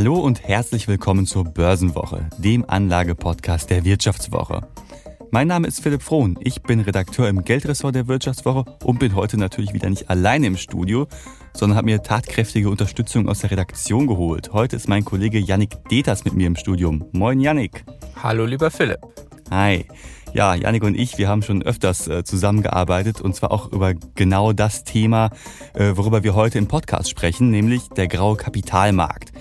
Hallo und herzlich willkommen zur Börsenwoche, dem Anlagepodcast der Wirtschaftswoche. Mein Name ist Philipp Frohn, ich bin Redakteur im Geldressort der Wirtschaftswoche und bin heute natürlich wieder nicht alleine im Studio, sondern habe mir tatkräftige Unterstützung aus der Redaktion geholt. Heute ist mein Kollege Yannick Deters mit mir im Studium. Moin Yannick. Hallo lieber Philipp. Hi. Ja, Janik und ich, wir haben schon öfters äh, zusammengearbeitet und zwar auch über genau das Thema, äh, worüber wir heute im Podcast sprechen, nämlich der graue Kapitalmarkt.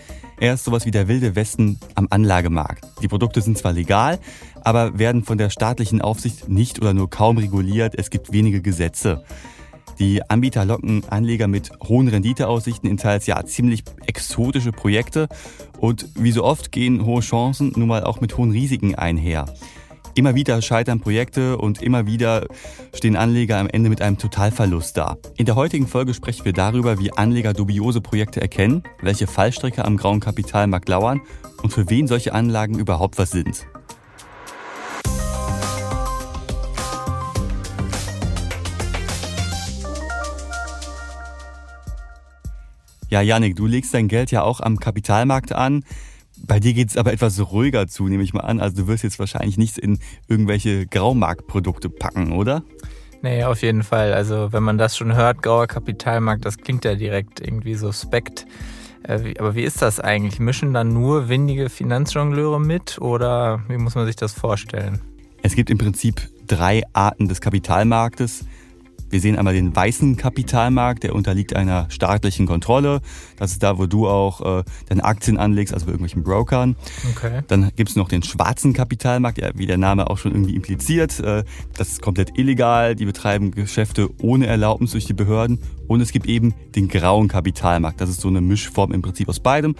Er ist sowas wie der wilde Westen am Anlagemarkt. Die Produkte sind zwar legal, aber werden von der staatlichen Aufsicht nicht oder nur kaum reguliert. Es gibt wenige Gesetze. Die Anbieter locken Anleger mit hohen Renditeaussichten in teils ja ziemlich exotische Projekte und wie so oft gehen hohe Chancen nun mal auch mit hohen Risiken einher. Immer wieder scheitern Projekte und immer wieder stehen Anleger am Ende mit einem Totalverlust da. In der heutigen Folge sprechen wir darüber, wie Anleger dubiose Projekte erkennen, welche Fallstrecke am grauen Kapitalmarkt lauern und für wen solche Anlagen überhaupt was sind. Ja, Janik, du legst dein Geld ja auch am Kapitalmarkt an. Bei dir geht es aber etwas ruhiger zu, nehme ich mal an. Also du wirst jetzt wahrscheinlich nichts in irgendwelche Graumarktprodukte packen, oder? Nee, auf jeden Fall. Also wenn man das schon hört, grauer Kapitalmarkt, das klingt ja direkt irgendwie suspekt. Äh, aber wie ist das eigentlich? Mischen dann nur windige Finanzjongleure mit oder wie muss man sich das vorstellen? Es gibt im Prinzip drei Arten des Kapitalmarktes. Wir sehen einmal den weißen Kapitalmarkt, der unterliegt einer staatlichen Kontrolle. Das ist da, wo du auch äh, deine Aktien anlegst, also bei irgendwelchen Brokern. Okay. Dann gibt es noch den schwarzen Kapitalmarkt, ja, wie der Name auch schon irgendwie impliziert. Äh, das ist komplett illegal. Die betreiben Geschäfte ohne Erlaubnis durch die Behörden. Und es gibt eben den grauen Kapitalmarkt. Das ist so eine Mischform im Prinzip aus beidem.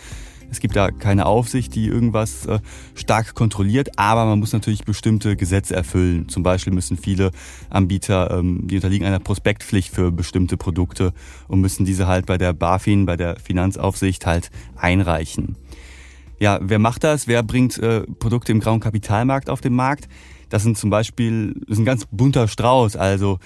Es gibt da keine Aufsicht, die irgendwas äh, stark kontrolliert, aber man muss natürlich bestimmte Gesetze erfüllen. Zum Beispiel müssen viele Anbieter, ähm, die unterliegen einer Prospektpflicht für bestimmte Produkte und müssen diese halt bei der BaFin, bei der Finanzaufsicht halt einreichen. Ja, wer macht das? Wer bringt äh, Produkte im grauen Kapitalmarkt auf den Markt? Das sind zum Beispiel, das ist ein ganz bunter Strauß. Also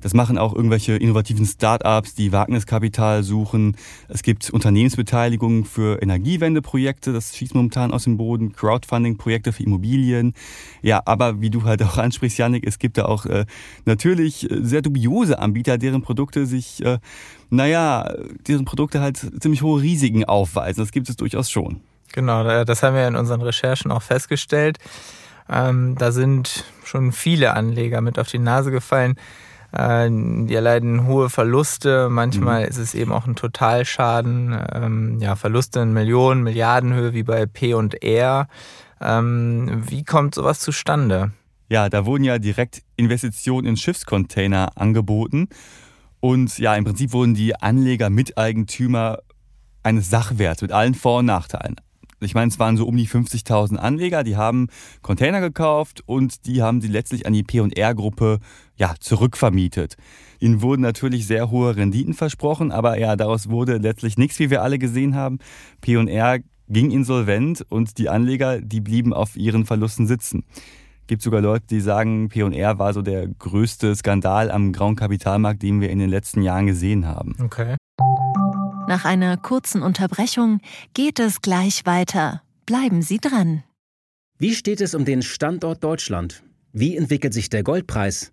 das machen auch irgendwelche innovativen Start-ups, die Wagniskapital suchen. Es gibt Unternehmensbeteiligungen für Energiewendeprojekte, das schießt momentan aus dem Boden, Crowdfunding-Projekte für Immobilien. Ja, aber wie du halt auch ansprichst, Janik, es gibt da auch äh, natürlich äh, sehr dubiose Anbieter, deren Produkte sich, äh, naja, deren Produkte halt ziemlich hohe Risiken aufweisen. Das gibt es durchaus schon. Genau, das haben wir in unseren Recherchen auch festgestellt. Ähm, da sind schon viele Anleger mit auf die Nase gefallen. Äh, die erleiden hohe Verluste. Manchmal mhm. ist es eben auch ein Totalschaden. Ähm, ja, Verluste in Millionen, Milliardenhöhe wie bei P und R. Ähm, wie kommt sowas zustande? Ja, da wurden ja direkt Investitionen in Schiffscontainer angeboten. Und ja, im Prinzip wurden die Anleger Miteigentümer eines Sachwerts mit allen Vor- und Nachteilen. Ich meine, es waren so um die 50.000 Anleger, die haben Container gekauft und die haben sie letztlich an die P&R-Gruppe ja, zurückvermietet. Ihnen wurden natürlich sehr hohe Renditen versprochen, aber ja, daraus wurde letztlich nichts, wie wir alle gesehen haben. P&R ging insolvent und die Anleger, die blieben auf ihren Verlusten sitzen. Gibt sogar Leute, die sagen, P&R war so der größte Skandal am grauen Kapitalmarkt, den wir in den letzten Jahren gesehen haben. Okay. Nach einer kurzen Unterbrechung geht es gleich weiter. Bleiben Sie dran. Wie steht es um den Standort Deutschland? Wie entwickelt sich der Goldpreis?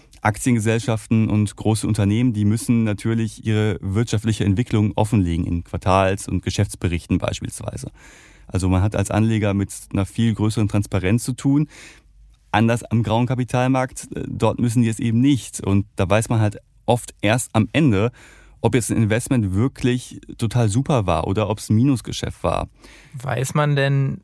Aktiengesellschaften und große Unternehmen, die müssen natürlich ihre wirtschaftliche Entwicklung offenlegen in Quartals- und Geschäftsberichten beispielsweise. Also man hat als Anleger mit einer viel größeren Transparenz zu tun. Anders am grauen Kapitalmarkt, äh, dort müssen die es eben nicht. Und da weiß man halt oft erst am Ende, ob jetzt ein Investment wirklich total super war oder ob es ein Minusgeschäft war. Weiß man denn,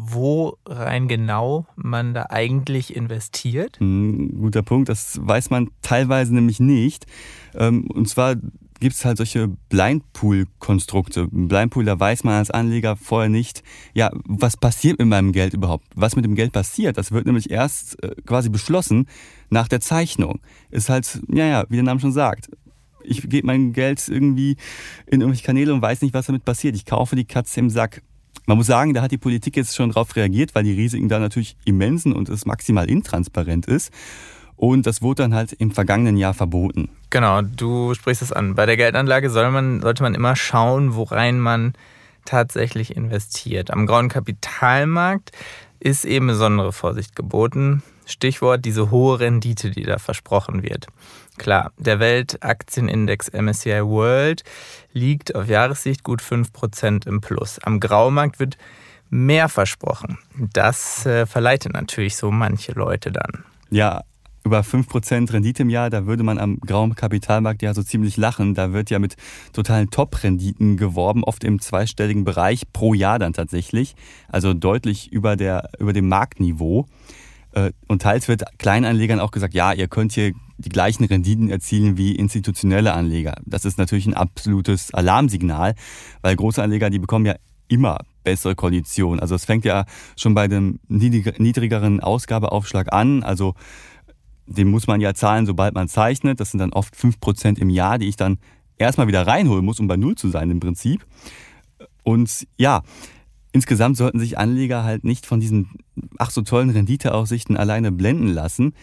wo rein genau man da eigentlich investiert? Ein guter Punkt, das weiß man teilweise nämlich nicht. Ähm, und zwar gibt es halt solche Blindpool-Konstrukte. Blindpool, da weiß man als Anleger vorher nicht, ja, was passiert mit meinem Geld überhaupt? Was mit dem Geld passiert? Das wird nämlich erst äh, quasi beschlossen nach der Zeichnung. Ist halt, ja, ja, wie der Name schon sagt. Ich gebe mein Geld irgendwie in irgendwelche Kanäle und weiß nicht, was damit passiert. Ich kaufe die Katze im Sack. Man muss sagen, da hat die Politik jetzt schon darauf reagiert, weil die Risiken da natürlich immensen und es maximal intransparent ist. Und das wurde dann halt im vergangenen Jahr verboten. Genau, du sprichst es an. Bei der Geldanlage soll man, sollte man immer schauen, worein man tatsächlich investiert. Am grauen Kapitalmarkt ist eben besondere Vorsicht geboten. Stichwort diese hohe Rendite, die da versprochen wird. Klar, der Weltaktienindex MSCI World liegt auf Jahressicht gut 5% im Plus. Am Graumarkt wird mehr versprochen. Das äh, verleitet natürlich so manche Leute dann. Ja, über 5% Rendite im Jahr, da würde man am grauen Kapitalmarkt ja so ziemlich lachen. Da wird ja mit totalen Top-Renditen geworben, oft im zweistelligen Bereich pro Jahr dann tatsächlich. Also deutlich über, der, über dem Marktniveau. Äh, und teils wird Kleinanlegern auch gesagt, ja, ihr könnt hier die gleichen Renditen erzielen wie institutionelle Anleger. Das ist natürlich ein absolutes Alarmsignal, weil große Anleger, die bekommen ja immer bessere Konditionen. Also es fängt ja schon bei dem niedrigeren Ausgabeaufschlag an. Also den muss man ja zahlen, sobald man zeichnet. Das sind dann oft 5% im Jahr, die ich dann erstmal wieder reinholen muss, um bei Null zu sein im Prinzip. Und ja, insgesamt sollten sich Anleger halt nicht von diesen ach so tollen Renditeaussichten alleine blenden lassen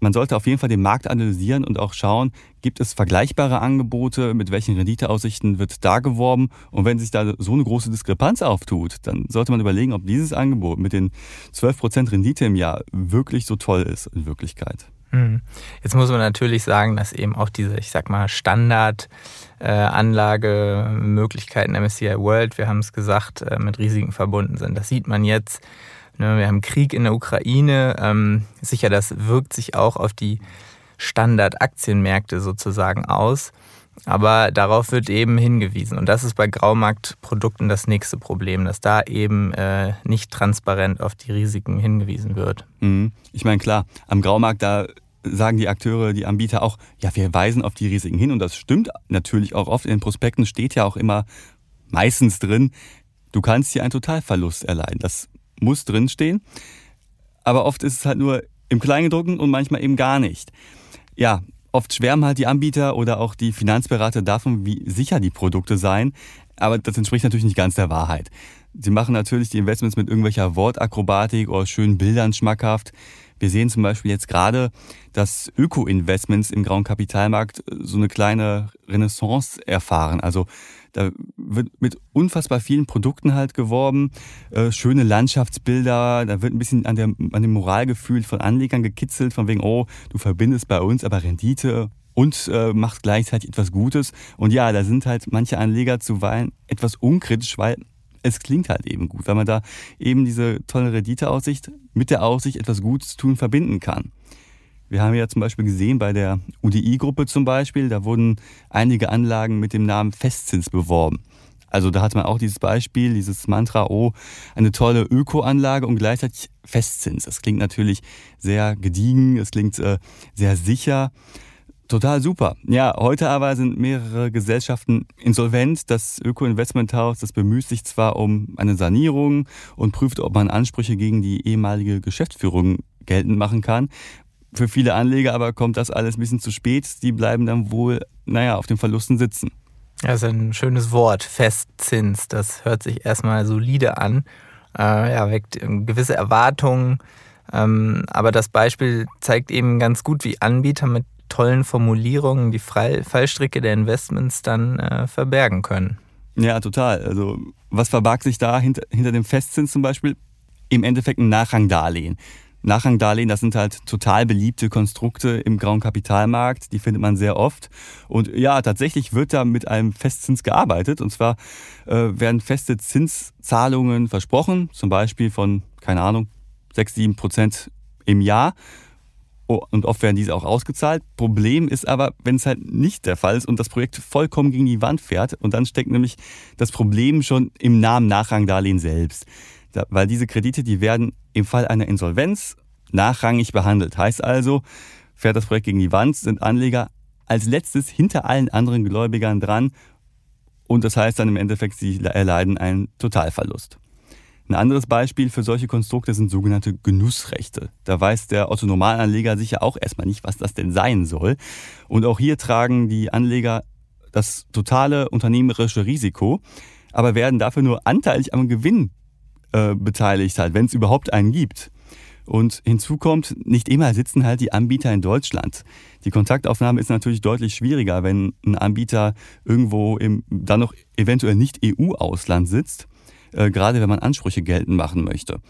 man sollte auf jeden Fall den Markt analysieren und auch schauen, gibt es vergleichbare Angebote, mit welchen Renditeaussichten wird da geworben. Und wenn sich da so eine große Diskrepanz auftut, dann sollte man überlegen, ob dieses Angebot mit den 12% Rendite im Jahr wirklich so toll ist in Wirklichkeit. Hm. Jetzt muss man natürlich sagen, dass eben auch diese, ich sag mal, Standard-Anlagemöglichkeiten äh, MSCI World, wir haben es gesagt, äh, mit Risiken verbunden sind. Das sieht man jetzt Ne, wir haben Krieg in der Ukraine. Ähm, sicher, das wirkt sich auch auf die Standardaktienmärkte sozusagen aus. Aber darauf wird eben hingewiesen. Und das ist bei Graumarktprodukten das nächste Problem, dass da eben äh, nicht transparent auf die Risiken hingewiesen wird. Mhm. Ich meine, klar, am Graumarkt, da sagen die Akteure, die Anbieter auch, ja, wir weisen auf die Risiken hin. Und das stimmt natürlich auch oft. In den Prospekten steht ja auch immer meistens drin, du kannst hier einen Totalverlust erleiden. Das muss drinstehen. Aber oft ist es halt nur im Kleingedruckten und manchmal eben gar nicht. Ja, oft schwärmen halt die Anbieter oder auch die Finanzberater davon, wie sicher die Produkte seien. Aber das entspricht natürlich nicht ganz der Wahrheit. Sie machen natürlich die Investments mit irgendwelcher Wortakrobatik oder schönen Bildern schmackhaft. Wir sehen zum Beispiel jetzt gerade, dass Öko-Investments im grauen Kapitalmarkt so eine kleine Renaissance erfahren. Also da wird mit unfassbar vielen Produkten halt geworben, äh, schöne Landschaftsbilder, da wird ein bisschen an, der, an dem Moralgefühl von Anlegern gekitzelt, von wegen, oh, du verbindest bei uns aber Rendite und äh, macht gleichzeitig etwas Gutes. Und ja, da sind halt manche Anleger zuweilen etwas unkritisch, weil es klingt halt eben gut, weil man da eben diese tolle Renditeaussicht mit der Aussicht, etwas Gutes tun, verbinden kann. Wir haben ja zum Beispiel gesehen bei der UDI-Gruppe zum Beispiel, da wurden einige Anlagen mit dem Namen Festzins beworben. Also da hat man auch dieses Beispiel, dieses Mantra, oh, eine tolle Ökoanlage und gleichzeitig Festzins. Das klingt natürlich sehr gediegen, es klingt äh, sehr sicher. Total super. Ja, heute aber sind mehrere Gesellschaften insolvent. Das Öko-Investmenthaus, das bemüht sich zwar um eine Sanierung und prüft, ob man Ansprüche gegen die ehemalige Geschäftsführung geltend machen kann. Für viele Anleger aber kommt das alles ein bisschen zu spät. Die bleiben dann wohl, naja, auf den Verlusten sitzen. Das ist ein schönes Wort, Festzins. Das hört sich erstmal solide an. Äh, ja, weckt gewisse Erwartungen. Ähm, aber das Beispiel zeigt eben ganz gut, wie Anbieter mit tollen Formulierungen die Fallstricke der Investments dann äh, verbergen können. Ja, total. Also was verbarg sich da hinter, hinter dem Festzins zum Beispiel? Im Endeffekt ein Nachrangdarlehen. Nachrangdarlehen, das sind halt total beliebte Konstrukte im grauen Kapitalmarkt, die findet man sehr oft. Und ja, tatsächlich wird da mit einem Festzins gearbeitet. Und zwar äh, werden feste Zinszahlungen versprochen, zum Beispiel von, keine Ahnung, 6, 7 Prozent im Jahr. Und oft werden diese auch ausgezahlt. Problem ist aber, wenn es halt nicht der Fall ist und das Projekt vollkommen gegen die Wand fährt und dann steckt nämlich das Problem schon im Namen Nachrangdarlehen selbst. weil diese Kredite, die werden im Fall einer Insolvenz nachrangig behandelt. Heißt also, fährt das Projekt gegen die Wand, sind Anleger als letztes hinter allen anderen Gläubigern dran und das heißt dann im Endeffekt, sie erleiden einen Totalverlust. Ein anderes Beispiel für solche Konstrukte sind sogenannte Genussrechte. Da weiß der Otto-Normalanleger sicher auch erstmal nicht, was das denn sein soll. Und auch hier tragen die Anleger das totale unternehmerische Risiko, aber werden dafür nur anteilig am Gewinn äh, beteiligt, halt, wenn es überhaupt einen gibt. Und hinzu kommt, nicht immer sitzen halt die Anbieter in Deutschland. Die Kontaktaufnahme ist natürlich deutlich schwieriger, wenn ein Anbieter irgendwo im dann noch eventuell nicht EU-Ausland sitzt. Äh, gerade wenn man Ansprüche geltend machen möchte.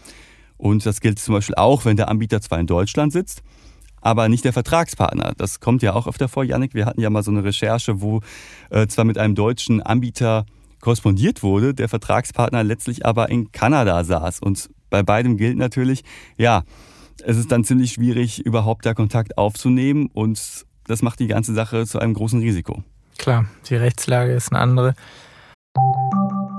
Und das gilt zum Beispiel auch, wenn der Anbieter zwar in Deutschland sitzt, aber nicht der Vertragspartner. Das kommt ja auch öfter vor, Janik. Wir hatten ja mal so eine Recherche, wo äh, zwar mit einem deutschen Anbieter korrespondiert wurde, der Vertragspartner letztlich aber in Kanada saß. Und bei beidem gilt natürlich, ja, es ist dann ziemlich schwierig, überhaupt da Kontakt aufzunehmen und das macht die ganze Sache zu einem großen Risiko. Klar, die Rechtslage ist eine andere.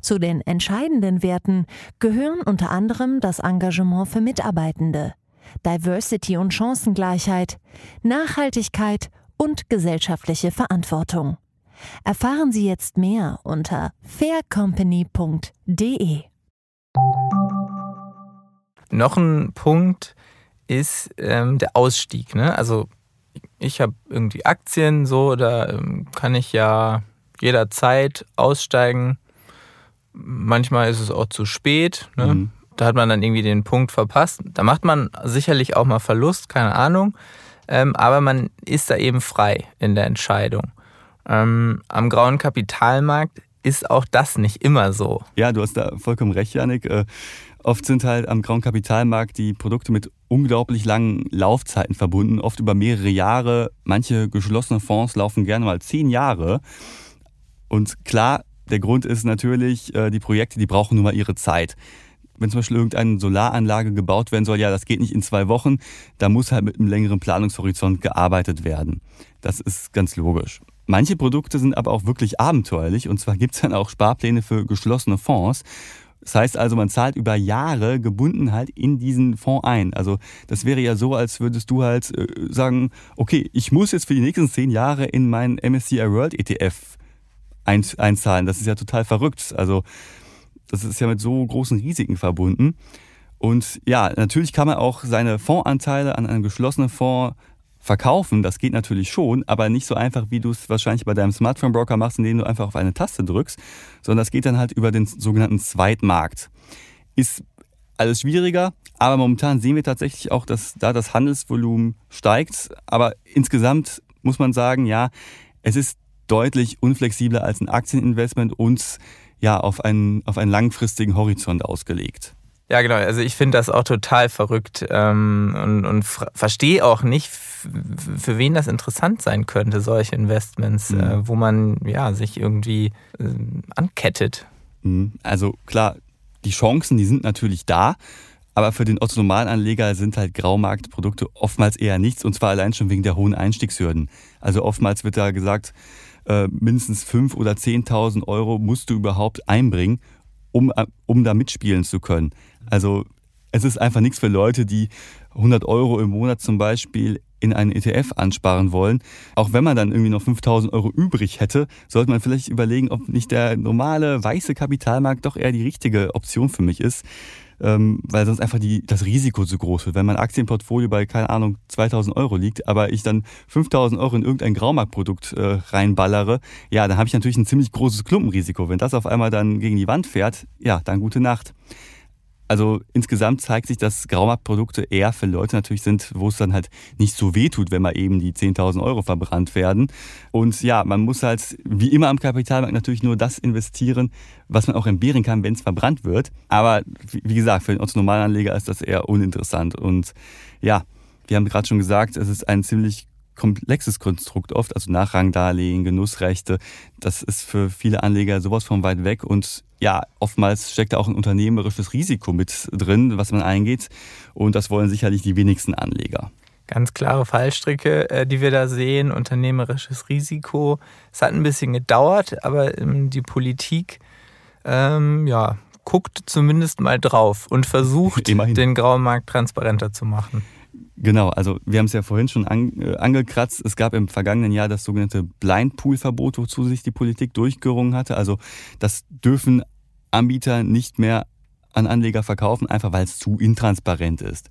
Zu den entscheidenden Werten gehören unter anderem das Engagement für Mitarbeitende, Diversity und Chancengleichheit, Nachhaltigkeit und gesellschaftliche Verantwortung. Erfahren Sie jetzt mehr unter faircompany.de. Noch ein Punkt ist ähm, der Ausstieg. Ne? Also ich habe irgendwie Aktien, so, da ähm, kann ich ja jederzeit aussteigen Manchmal ist es auch zu spät. Ne? Mhm. Da hat man dann irgendwie den Punkt verpasst. Da macht man sicherlich auch mal Verlust, keine Ahnung. Ähm, aber man ist da eben frei in der Entscheidung. Ähm, am grauen Kapitalmarkt ist auch das nicht immer so. Ja, du hast da vollkommen recht, Janik. Äh, oft sind halt am grauen Kapitalmarkt die Produkte mit unglaublich langen Laufzeiten verbunden, oft über mehrere Jahre. Manche geschlossene Fonds laufen gerne mal zehn Jahre. Und klar, der Grund ist natürlich, äh, die Projekte, die brauchen nun mal ihre Zeit. Wenn zum Beispiel irgendeine Solaranlage gebaut werden soll, ja, das geht nicht in zwei Wochen, da muss halt mit einem längeren Planungshorizont gearbeitet werden. Das ist ganz logisch. Manche Produkte sind aber auch wirklich abenteuerlich und zwar gibt es dann auch Sparpläne für geschlossene Fonds. Das heißt also, man zahlt über Jahre gebunden halt in diesen Fonds ein. Also das wäre ja so, als würdest du halt äh, sagen, okay, ich muss jetzt für die nächsten zehn Jahre in meinen MSCI World ETF einzahlen. Das ist ja total verrückt. Also das ist ja mit so großen Risiken verbunden. Und ja, natürlich kann man auch seine Fondsanteile an einem geschlossenen Fonds verkaufen. Das geht natürlich schon, aber nicht so einfach, wie du es wahrscheinlich bei deinem Smartphone-Broker machst, indem du einfach auf eine Taste drückst, sondern das geht dann halt über den sogenannten Zweitmarkt. Ist alles schwieriger, aber momentan sehen wir tatsächlich auch, dass da das Handelsvolumen steigt. Aber insgesamt muss man sagen, ja, es ist deutlich unflexibler als ein Aktieninvestment und ja, auf einen, auf einen langfristigen Horizont ausgelegt. Ja, genau. Also ich finde das auch total verrückt ähm, und, und verstehe auch nicht, für wen das interessant sein könnte, solche Investments, mhm. äh, wo man ja sich irgendwie äh, ankettet. Mhm. Also klar, die Chancen, die sind natürlich da. Aber für den Otto-Normalanleger sind halt Graumarktprodukte oftmals eher nichts und zwar allein schon wegen der hohen Einstiegshürden. Also oftmals wird da gesagt, äh, mindestens 5.000 oder 10.000 Euro musst du überhaupt einbringen, um, äh, um da mitspielen zu können. Also es ist einfach nichts für Leute, die 100 Euro im Monat zum Beispiel in einen ETF ansparen wollen. Auch wenn man dann irgendwie noch 5000 Euro übrig hätte, sollte man vielleicht überlegen, ob nicht der normale weiße Kapitalmarkt doch eher die richtige Option für mich ist ähm, weil sonst einfach die, das Risiko zu groß wird. Wenn mein Aktienportfolio bei, keine Ahnung, 2000 Euro liegt, aber ich dann 5000 Euro in irgendein Graumarktprodukt äh, reinballere, ja, dann habe ich natürlich ein ziemlich großes Klumpenrisiko. Wenn das auf einmal dann gegen die Wand fährt, ja, dann gute Nacht. Also insgesamt zeigt sich, dass Graumarktprodukte eher für Leute natürlich sind, wo es dann halt nicht so weh tut, wenn mal eben die 10.000 Euro verbrannt werden. Und ja, man muss halt wie immer am Kapitalmarkt natürlich nur das investieren, was man auch entbehren kann, wenn es verbrannt wird. Aber wie gesagt, für den Otto-Normalanleger ist das eher uninteressant. Und ja, wir haben gerade schon gesagt, es ist ein ziemlich komplexes Konstrukt oft, also Nachrangdarlehen, Genussrechte. Das ist für viele Anleger sowas von weit weg und ja, oftmals steckt da auch ein unternehmerisches Risiko mit drin, was man eingeht und das wollen sicherlich die wenigsten Anleger. Ganz klare Fallstricke, äh, die wir da sehen, unternehmerisches Risiko. Es hat ein bisschen gedauert, aber ähm, die Politik ähm, ja, guckt zumindest mal drauf und versucht, Immerhin. den grauen Markt transparenter zu machen. Genau, also wir haben es ja vorhin schon an, äh, angekratzt. Es gab im vergangenen Jahr das sogenannte Blind Pool Verbot, wozu sich die Politik durchgerungen hatte. Also das dürfen Anbieter nicht mehr an Anleger verkaufen, einfach weil es zu intransparent ist.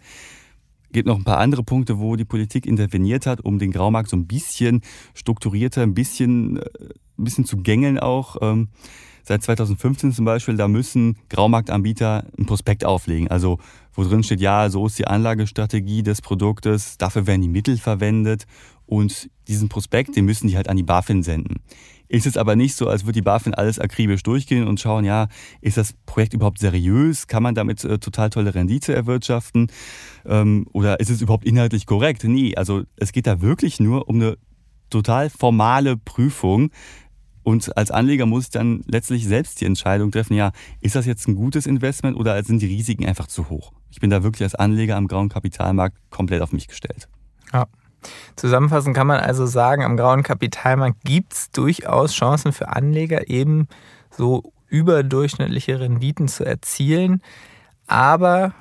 Es gibt noch ein paar andere Punkte, wo die Politik interveniert hat, um den Graumarkt so ein bisschen strukturierter, ein bisschen, äh, ein bisschen zu gängeln auch. Ähm, seit 2015 zum Beispiel, da müssen Graumarktanbieter ein Prospekt auflegen. Also wo drin steht, ja, so ist die Anlagestrategie des Produktes, dafür werden die Mittel verwendet und diesen Prospekt, den müssen die halt an die BaFin senden. Ist es aber nicht so, als würde die BaFin alles akribisch durchgehen und schauen, ja, ist das Projekt überhaupt seriös? Kann man damit äh, total tolle Rendite erwirtschaften? Ähm, oder ist es überhaupt inhaltlich korrekt? Nee, also es geht da wirklich nur um eine total formale Prüfung, und als Anleger muss ich dann letztlich selbst die Entscheidung treffen, ja, ist das jetzt ein gutes Investment oder sind die Risiken einfach zu hoch? Ich bin da wirklich als Anleger am grauen Kapitalmarkt komplett auf mich gestellt. Ja. Zusammenfassend kann man also sagen, am grauen Kapitalmarkt gibt es durchaus Chancen für Anleger, eben so überdurchschnittliche Renditen zu erzielen. Aber,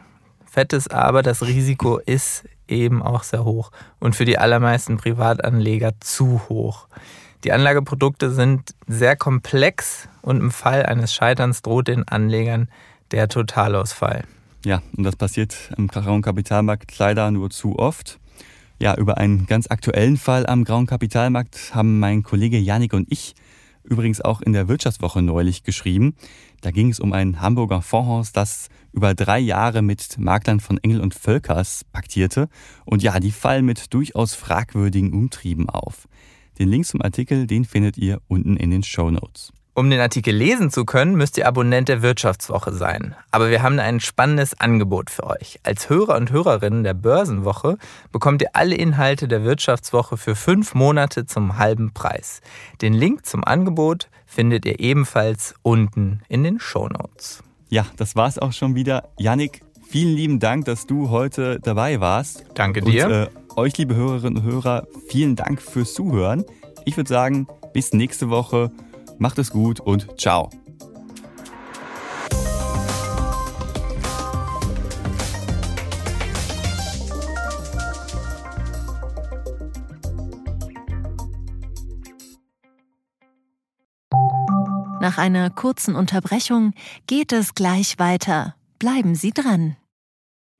fettes Aber, das Risiko ist eben auch sehr hoch und für die allermeisten Privatanleger zu hoch. Die Anlageprodukte sind sehr komplex und im Fall eines Scheiterns droht den Anlegern der Totalausfall. Ja, und das passiert am grauen Kapitalmarkt leider nur zu oft. Ja, über einen ganz aktuellen Fall am grauen Kapitalmarkt haben mein Kollege Janik und ich übrigens auch in der Wirtschaftswoche neulich geschrieben. Da ging es um ein Hamburger Fondshaus, das über drei Jahre mit Maklern von Engel und Völkers paktierte. Und ja, die fallen mit durchaus fragwürdigen Umtrieben auf. Den Link zum Artikel, den findet ihr unten in den Show Notes. Um den Artikel lesen zu können, müsst ihr Abonnent der Wirtschaftswoche sein. Aber wir haben ein spannendes Angebot für euch. Als Hörer und Hörerinnen der Börsenwoche bekommt ihr alle Inhalte der Wirtschaftswoche für fünf Monate zum halben Preis. Den Link zum Angebot findet ihr ebenfalls unten in den Show Notes. Ja, das war's auch schon wieder. Yannick, vielen lieben Dank, dass du heute dabei warst. Danke dir. Und, äh, euch, liebe Hörerinnen und Hörer, vielen Dank fürs Zuhören. Ich würde sagen, bis nächste Woche. Macht es gut und ciao. Nach einer kurzen Unterbrechung geht es gleich weiter. Bleiben Sie dran.